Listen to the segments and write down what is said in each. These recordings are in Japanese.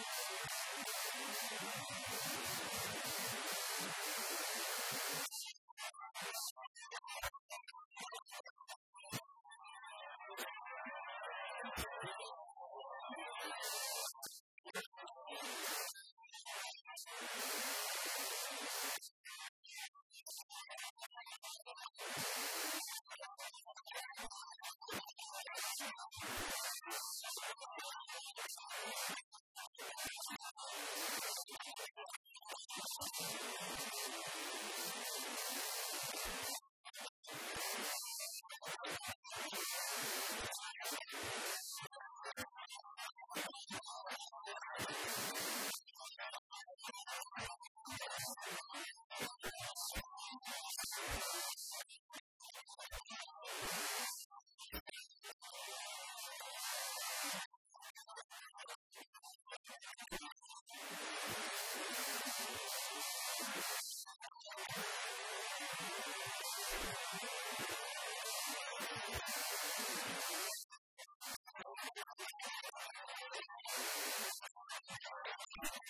I'm sorry. you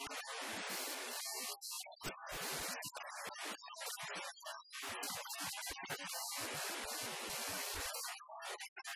よし!